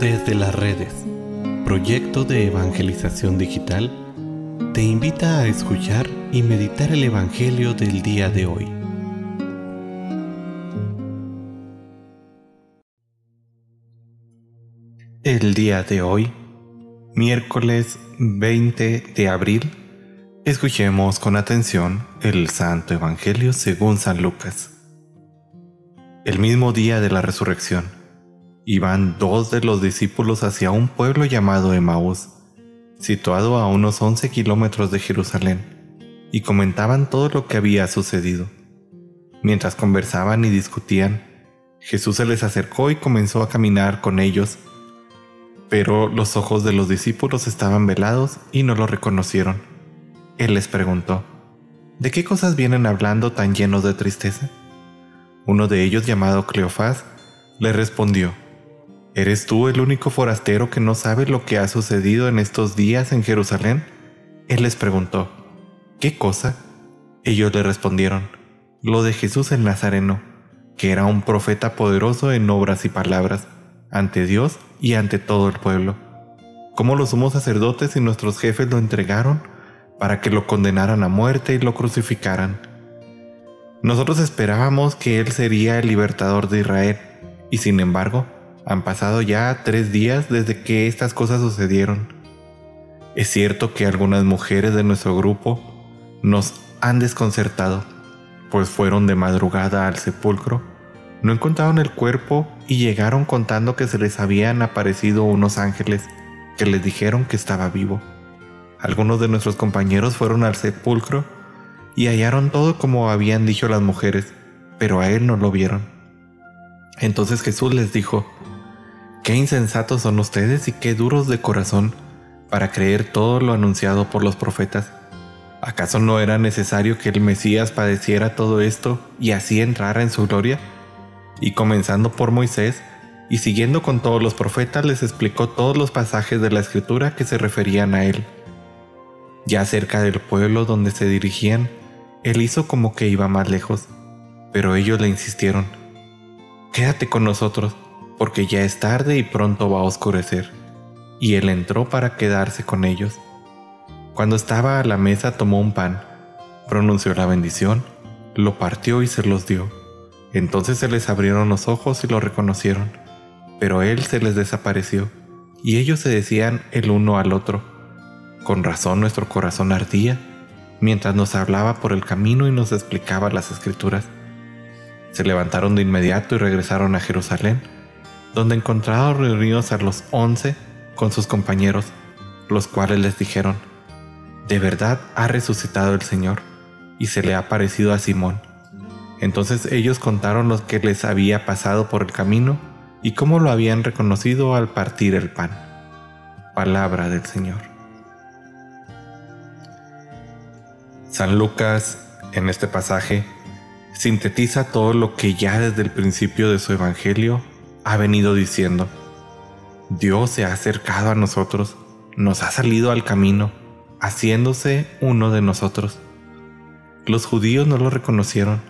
Desde las redes, proyecto de evangelización digital, te invita a escuchar y meditar el Evangelio del día de hoy. El día de hoy, miércoles 20 de abril, escuchemos con atención el Santo Evangelio según San Lucas. El mismo día de la resurrección, iban dos de los discípulos hacia un pueblo llamado Emaús, situado a unos 11 kilómetros de Jerusalén, y comentaban todo lo que había sucedido. Mientras conversaban y discutían, Jesús se les acercó y comenzó a caminar con ellos, pero los ojos de los discípulos estaban velados y no lo reconocieron. Él les preguntó, ¿De qué cosas vienen hablando tan llenos de tristeza? Uno de ellos, llamado Cleofás, le respondió, ¿Eres tú el único forastero que no sabe lo que ha sucedido en estos días en Jerusalén? Él les preguntó, ¿qué cosa? Ellos le respondieron, lo de Jesús el Nazareno, que era un profeta poderoso en obras y palabras, ante Dios y ante todo el pueblo. Cómo los sumos sacerdotes y nuestros jefes lo entregaron para que lo condenaran a muerte y lo crucificaran. Nosotros esperábamos que Él sería el libertador de Israel, y sin embargo, han pasado ya tres días desde que estas cosas sucedieron. Es cierto que algunas mujeres de nuestro grupo nos han desconcertado, pues fueron de madrugada al sepulcro, no encontraron el cuerpo y llegaron contando que se les habían aparecido unos ángeles que les dijeron que estaba vivo. Algunos de nuestros compañeros fueron al sepulcro y hallaron todo como habían dicho las mujeres, pero a él no lo vieron. Entonces Jesús les dijo, Qué insensatos son ustedes y qué duros de corazón para creer todo lo anunciado por los profetas. ¿Acaso no era necesario que el Mesías padeciera todo esto y así entrara en su gloria? Y comenzando por Moisés y siguiendo con todos los profetas les explicó todos los pasajes de la escritura que se referían a él. Ya cerca del pueblo donde se dirigían, él hizo como que iba más lejos, pero ellos le insistieron, Quédate con nosotros porque ya es tarde y pronto va a oscurecer. Y él entró para quedarse con ellos. Cuando estaba a la mesa tomó un pan, pronunció la bendición, lo partió y se los dio. Entonces se les abrieron los ojos y lo reconocieron, pero él se les desapareció, y ellos se decían el uno al otro. Con razón nuestro corazón ardía, mientras nos hablaba por el camino y nos explicaba las escrituras. Se levantaron de inmediato y regresaron a Jerusalén donde encontraron reunidos a los once con sus compañeros, los cuales les dijeron, de verdad ha resucitado el Señor, y se le ha parecido a Simón. Entonces ellos contaron lo que les había pasado por el camino y cómo lo habían reconocido al partir el pan. Palabra del Señor. San Lucas, en este pasaje, sintetiza todo lo que ya desde el principio de su Evangelio ha venido diciendo, Dios se ha acercado a nosotros, nos ha salido al camino, haciéndose uno de nosotros. Los judíos no lo reconocieron,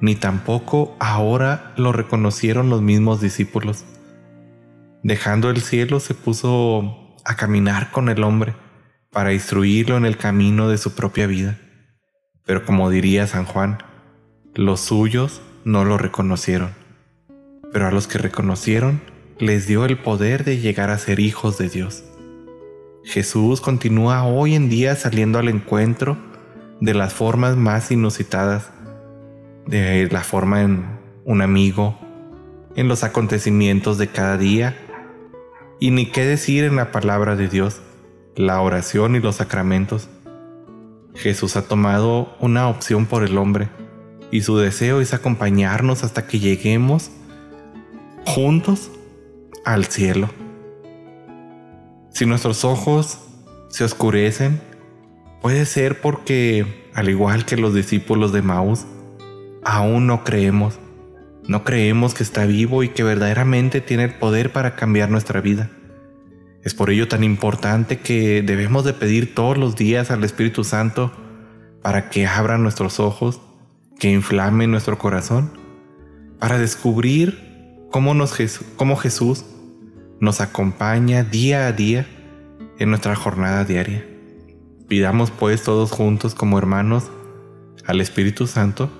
ni tampoco ahora lo reconocieron los mismos discípulos. Dejando el cielo se puso a caminar con el hombre para instruirlo en el camino de su propia vida. Pero como diría San Juan, los suyos no lo reconocieron pero a los que reconocieron les dio el poder de llegar a ser hijos de Dios. Jesús continúa hoy en día saliendo al encuentro de las formas más inusitadas, de la forma en un amigo, en los acontecimientos de cada día, y ni qué decir en la palabra de Dios, la oración y los sacramentos. Jesús ha tomado una opción por el hombre, y su deseo es acompañarnos hasta que lleguemos juntos al cielo. Si nuestros ojos se oscurecen, puede ser porque, al igual que los discípulos de Maús, aún no creemos. No creemos que está vivo y que verdaderamente tiene el poder para cambiar nuestra vida. Es por ello tan importante que debemos de pedir todos los días al Espíritu Santo para que abra nuestros ojos, que inflame nuestro corazón, para descubrir cómo, nos, cómo Jesús nos acompaña día a día en nuestra jornada diaria. Pidamos pues todos juntos como hermanos al Espíritu Santo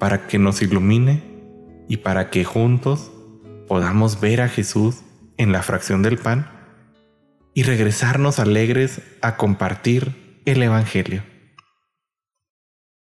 para que nos ilumine y para que juntos podamos ver a Jesús en la fracción del pan y regresarnos alegres a compartir el Evangelio.